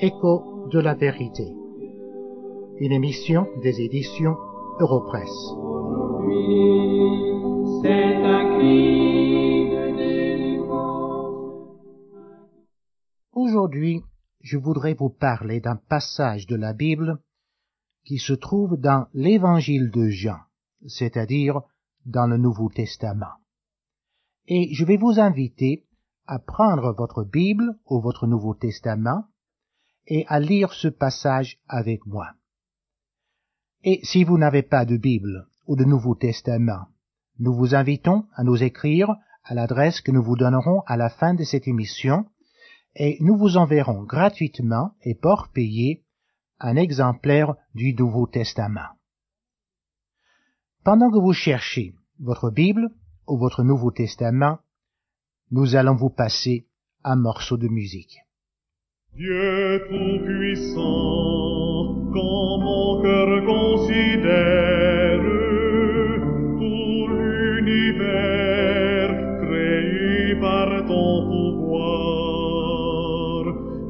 Écho de la vérité. Une émission des éditions Europresse. Aujourd'hui, je voudrais vous parler d'un passage de la Bible qui se trouve dans l'évangile de Jean, c'est-à-dire dans le Nouveau Testament. Et je vais vous inviter à prendre votre Bible ou votre Nouveau Testament et à lire ce passage avec moi. Et si vous n'avez pas de Bible ou de Nouveau Testament, nous vous invitons à nous écrire à l'adresse que nous vous donnerons à la fin de cette émission et nous vous enverrons gratuitement et pour payer un exemplaire du Nouveau Testament. Pendant que vous cherchez votre Bible ou votre Nouveau Testament, nous allons vous passer un morceau de musique. Dieu tout-puissant, quand mon cœur considère tout l'univers créé par ton pouvoir,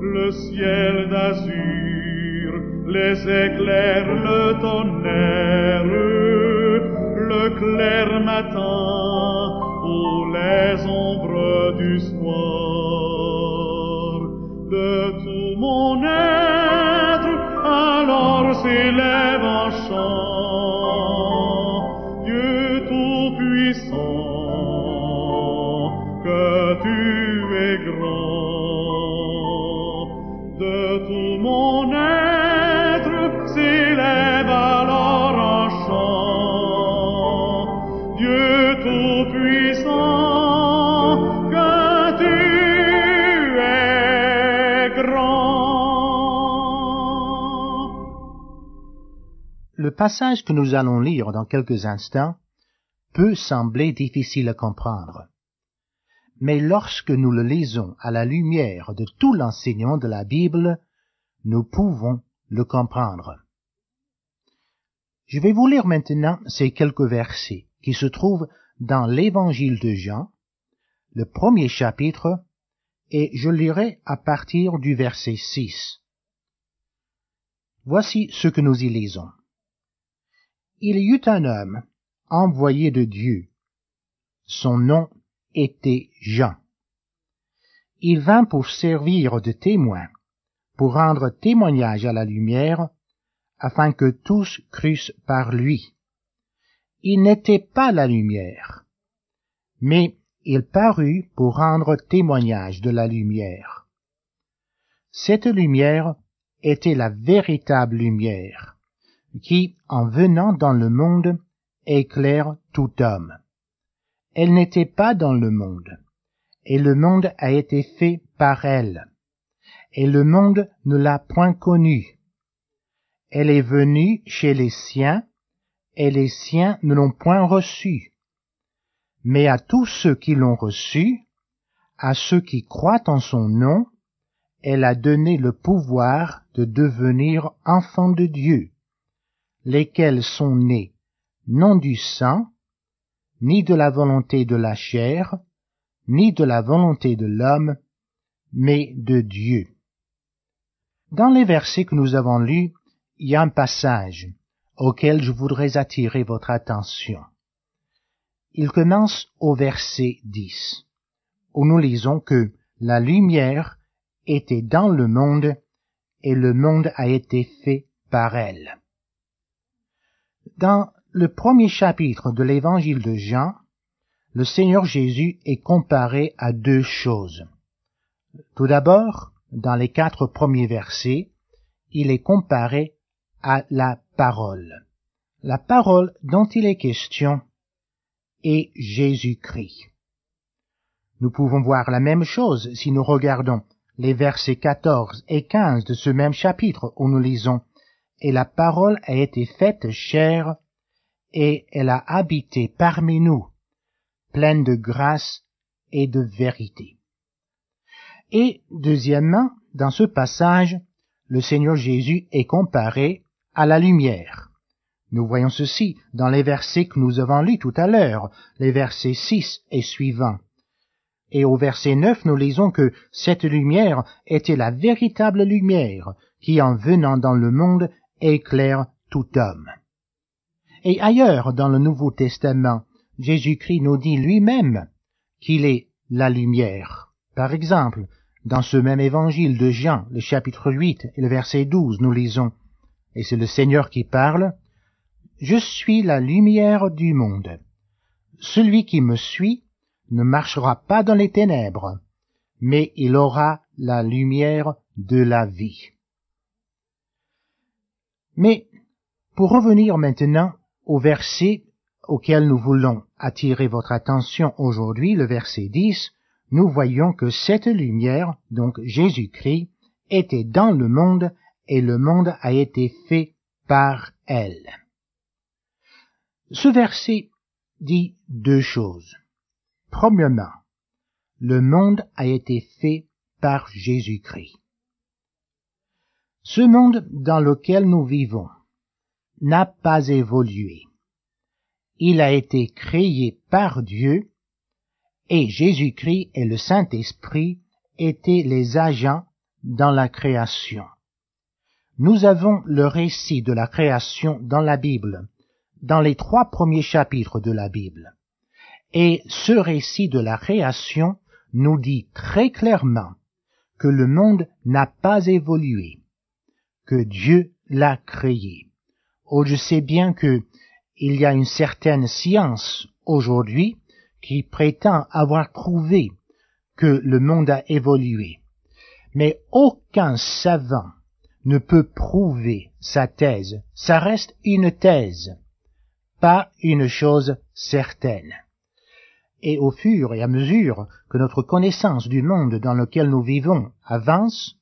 le ciel d'azur, les éclairs, le tonnerre, le clair matin ou les ombres du soir de tout mon être, alors s'élève un chant. Passage que nous allons lire dans quelques instants peut sembler difficile à comprendre. Mais lorsque nous le lisons à la lumière de tout l'enseignement de la Bible, nous pouvons le comprendre. Je vais vous lire maintenant ces quelques versets qui se trouvent dans l'évangile de Jean, le premier chapitre, et je lirai à partir du verset 6. Voici ce que nous y lisons. Il y eut un homme envoyé de Dieu. Son nom était Jean. Il vint pour servir de témoin, pour rendre témoignage à la lumière, afin que tous crussent par lui. Il n'était pas la lumière, mais il parut pour rendre témoignage de la lumière. Cette lumière était la véritable lumière, qui, en venant dans le monde, éclaire tout homme. Elle n'était pas dans le monde, et le monde a été fait par elle, et le monde ne l'a point connue. Elle est venue chez les siens, et les siens ne l'ont point reçue. Mais à tous ceux qui l'ont reçue, à ceux qui croient en son nom, elle a donné le pouvoir de devenir enfants de Dieu, lesquels sont nés non du sang, ni de la volonté de la chair, ni de la volonté de l'homme, mais de Dieu. Dans les versets que nous avons lus, il y a un passage auquel je voudrais attirer votre attention. Il commence au verset 10, où nous lisons que la lumière était dans le monde et le monde a été fait par elle. Dans le premier chapitre de l'évangile de Jean, le Seigneur Jésus est comparé à deux choses. Tout d'abord, dans les quatre premiers versets, il est comparé à la parole. La parole dont il est question est Jésus-Christ. Nous pouvons voir la même chose si nous regardons les versets 14 et 15 de ce même chapitre où nous lisons Et la parole a été faite chair et elle a habité parmi nous, pleine de grâce et de vérité. Et deuxièmement, dans ce passage, le Seigneur Jésus est comparé à la lumière. Nous voyons ceci dans les versets que nous avons lus tout à l'heure, les versets 6 et suivants. Et au verset 9, nous lisons que cette lumière était la véritable lumière qui, en venant dans le monde, éclaire tout homme. Et ailleurs dans le Nouveau Testament, Jésus-Christ nous dit lui-même qu'il est la lumière. Par exemple, dans ce même évangile de Jean, le chapitre 8 et le verset 12, nous lisons, et c'est le Seigneur qui parle, Je suis la lumière du monde. Celui qui me suit ne marchera pas dans les ténèbres, mais il aura la lumière de la vie. Mais pour revenir maintenant au verset auquel nous voulons attirer votre attention aujourd'hui, le verset 10, nous voyons que cette lumière, donc Jésus-Christ, était dans le monde et le monde a été fait par elle. Ce verset dit deux choses. Premièrement, le monde a été fait par Jésus-Christ. Ce monde dans lequel nous vivons n'a pas évolué. Il a été créé par Dieu et Jésus-Christ et le Saint-Esprit étaient les agents dans la création. Nous avons le récit de la création dans la Bible, dans les trois premiers chapitres de la Bible. Et ce récit de la création nous dit très clairement que le monde n'a pas évolué, que Dieu l'a créé. Oh, je sais bien que il y a une certaine science aujourd'hui qui prétend avoir prouvé que le monde a évolué. Mais aucun savant ne peut prouver sa thèse. Ça reste une thèse, pas une chose certaine. Et au fur et à mesure que notre connaissance du monde dans lequel nous vivons avance,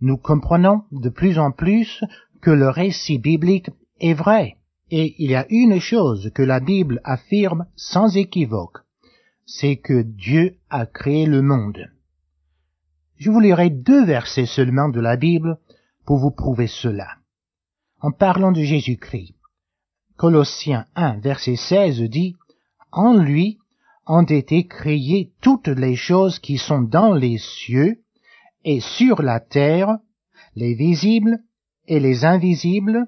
nous comprenons de plus en plus que le récit biblique est vrai. Et il y a une chose que la Bible affirme sans équivoque, c'est que Dieu a créé le monde. Je vous lirai deux versets seulement de la Bible pour vous prouver cela. En parlant de Jésus-Christ, Colossiens 1, verset 16 dit, En lui ont été créées toutes les choses qui sont dans les cieux et sur la terre, les visibles et les invisibles,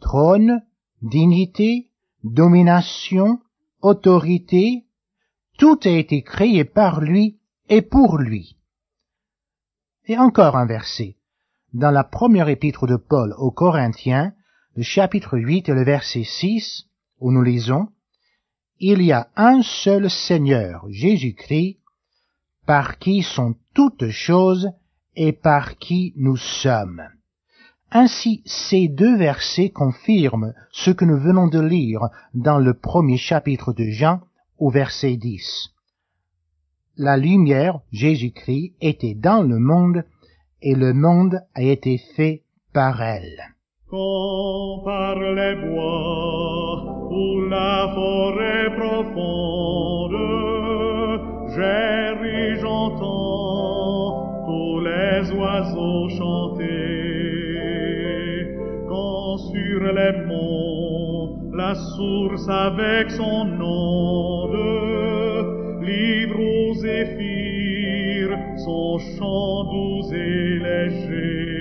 trônes, dignité, domination, autorité, tout a été créé par lui et pour lui. Et encore un verset. Dans la première épître de Paul aux Corinthiens, le chapitre 8 et le verset 6, où nous lisons, Il y a un seul Seigneur, Jésus-Christ, par qui sont toutes choses et par qui nous sommes. Ainsi, ces deux versets confirment ce que nous venons de lire dans le premier chapitre de Jean au verset 10. La lumière, Jésus-Christ, était dans le monde et le monde a été fait par elle. Chanter sur les monts, la source avec son onde livre aux zéphyrs son chant doux et léger.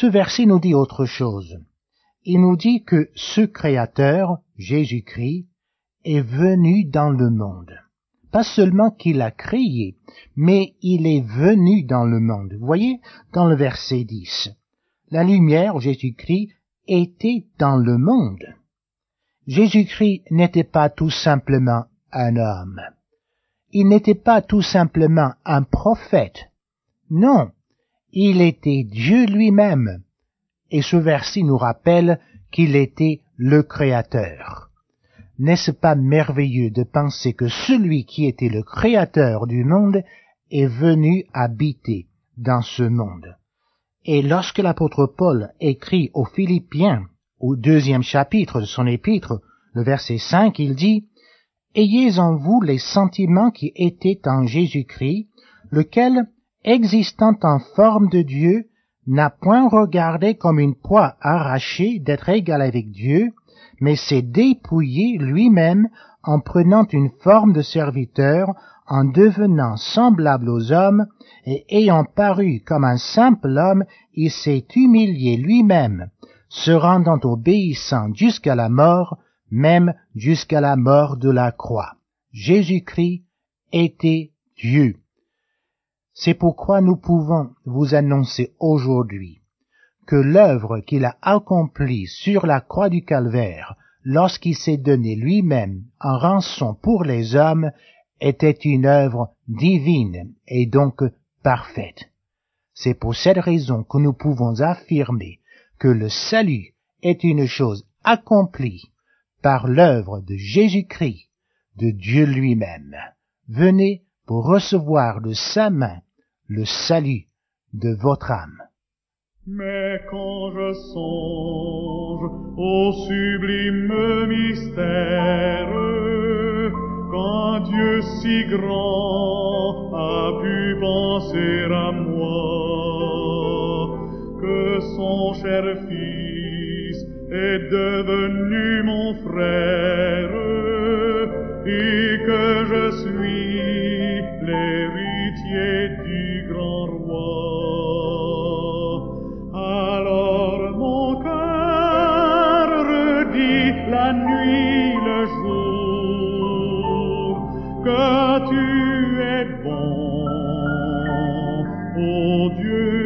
Ce verset nous dit autre chose. Il nous dit que ce Créateur, Jésus-Christ, est venu dans le monde. Pas seulement qu'il a créé, mais il est venu dans le monde. Vous voyez, dans le verset 10, la lumière, Jésus-Christ, était dans le monde. Jésus-Christ n'était pas tout simplement un homme. Il n'était pas tout simplement un prophète. Non, il était Dieu lui-même. Et ce verset nous rappelle qu'il était le Créateur. N'est-ce pas merveilleux de penser que celui qui était le Créateur du monde est venu habiter dans ce monde? Et lorsque l'apôtre Paul écrit aux Philippiens, au deuxième chapitre de son épître, le verset 5, il dit, Ayez en vous les sentiments qui étaient en Jésus-Christ, lequel, existant en forme de Dieu, n'a point regardé comme une proie arrachée d'être égal avec Dieu, mais s'est dépouillé lui-même en prenant une forme de serviteur, en devenant semblable aux hommes, et ayant paru comme un simple homme, il s'est humilié lui-même, se rendant obéissant jusqu'à la mort, même jusqu'à la mort de la croix. Jésus-Christ était Dieu. C'est pourquoi nous pouvons vous annoncer aujourd'hui que l'œuvre qu'il a accomplie sur la croix du calvaire lorsqu'il s'est donné lui-même en rançon pour les hommes était une œuvre divine et donc parfaite. C'est pour cette raison que nous pouvons affirmer que le salut est une chose accomplie par l'œuvre de Jésus-Christ, de Dieu lui-même. Venez pour recevoir de sa main le salut de votre âme. Mais quand je songe au sublime mystère, quand Dieu si grand a pu penser à moi, que son cher Fils est devenu mon frère, O Dieu.